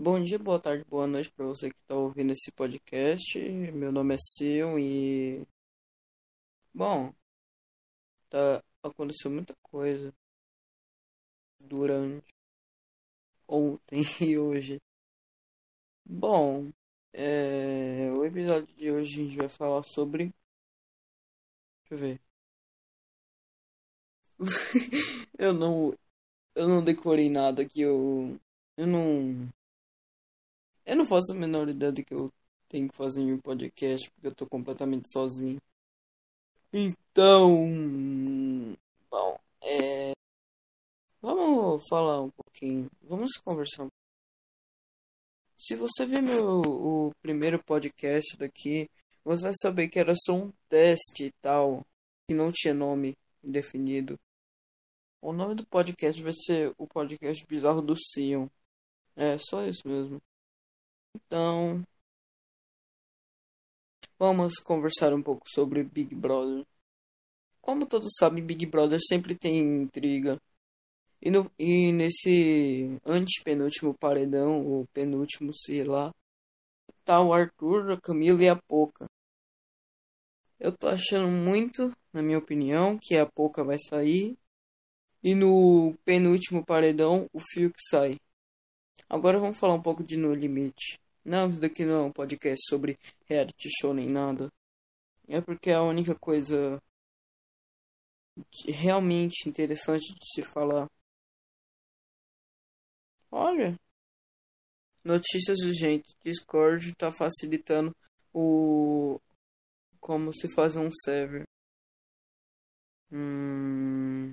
Bom dia, boa tarde, boa noite para você que está ouvindo esse podcast. Meu nome é Sion e. Bom, tá aconteceu muita coisa durante ontem e hoje. Bom, é... o episódio de hoje a gente vai falar sobre. Deixa eu ver. eu não. Eu não decorei nada que eu. Eu não eu não faço a menor ideia do que eu tenho que fazer em um podcast, porque eu tô completamente sozinho. Então. Bom, é. Vamos falar um pouquinho. Vamos conversar um Se você ver meu o primeiro podcast daqui, você vai saber que era só um teste e tal, que não tinha nome definido. O nome do podcast vai ser o podcast bizarro do Sion. É, só isso mesmo. Então, vamos conversar um pouco sobre Big Brother. Como todos sabem, Big Brother sempre tem intriga. E, no, e nesse antepenúltimo paredão, ou penúltimo, sei lá, tá o Arthur, a Camila e a Poca. Eu tô achando muito, na minha opinião, que a Poca vai sair. E no penúltimo paredão, o Fio que sai. Agora vamos falar um pouco de No Limite. Não, isso daqui não é um podcast sobre reality show nem nada. É porque é a única coisa realmente interessante de se falar. Olha. Notícias urgentes. Discord está facilitando o. Como se fazer um server. Hum.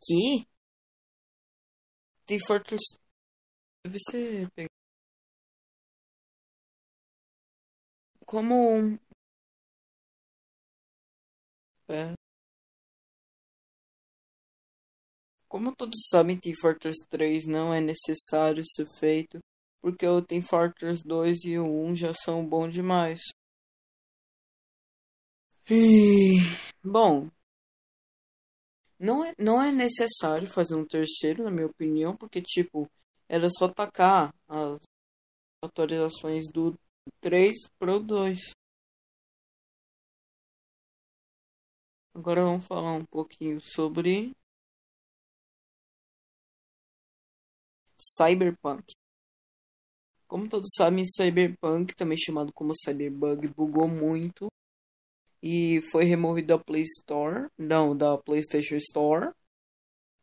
Que? Tem Fortress. Deve ser. Como. É. Como todos sabem, Team Fortress 3 não é necessário ser feito, porque o Team Fortress 2 e o 1 já são bons demais. E... Bom, não é, não é necessário fazer um terceiro, na minha opinião, porque, tipo, era só tacar as atualizações do 3 pro 2. Agora vamos falar um pouquinho sobre Cyberpunk. Como todos sabem, Cyberpunk, também chamado como Cyberbug, bugou muito e foi removido da Play Store, não, da PlayStation Store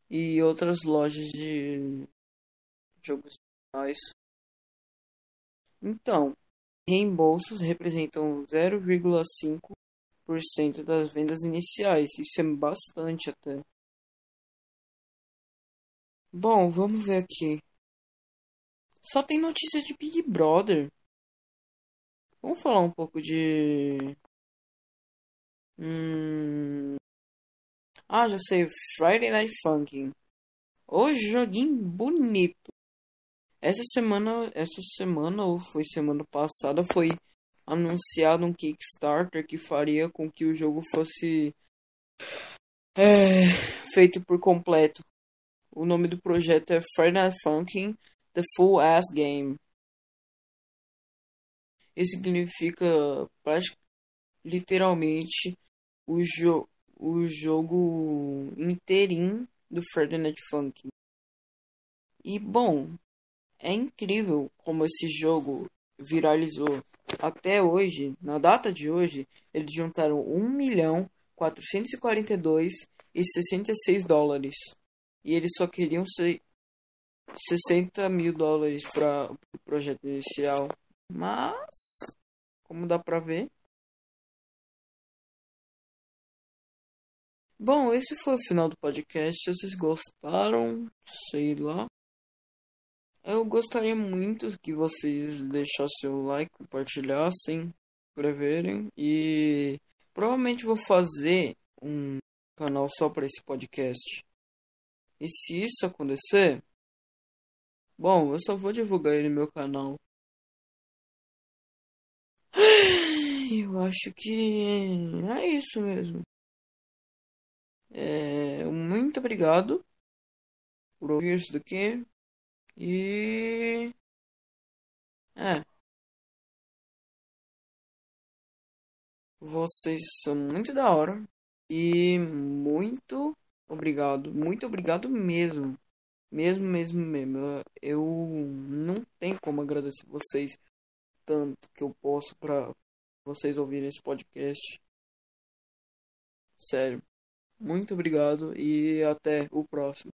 e outras lojas de jogos digitais. Então, reembolsos representam 0,5% das vendas iniciais. Isso é bastante até. Bom, vamos ver aqui. Só tem notícia de Big Brother. Vamos falar um pouco de Hum... Ah, já sei. Friday Night Funkin'. O joguinho bonito. Essa semana, essa semana ou foi semana passada, foi anunciado um Kickstarter que faria com que o jogo fosse é, feito por completo. O nome do projeto é Friday Night Funkin' The Full Ass Game. Isso significa literalmente o, jo o jogo inteirinho do Night Funkin'. E bom, é incrível como esse jogo viralizou. Até hoje, na data de hoje, eles juntaram 1 milhão 442 e 66 dólares. E eles só queriam ser 60 mil dólares para o pro projeto inicial. Mas, como dá pra ver, Bom, esse foi o final do podcast. Se vocês gostaram, sei lá. Eu gostaria muito que vocês deixassem o like, compartilhassem, inscreverem e provavelmente vou fazer um canal só para esse podcast. E se isso acontecer, bom, eu só vou divulgar ele no meu canal. Eu acho que é isso mesmo. É, muito obrigado por ouvir isso daqui. E. É. Vocês são muito da hora. E muito obrigado. Muito obrigado mesmo. Mesmo, mesmo, mesmo. Eu não tenho como agradecer vocês tanto que eu posso para vocês ouvirem esse podcast. Sério. Muito obrigado e até o próximo.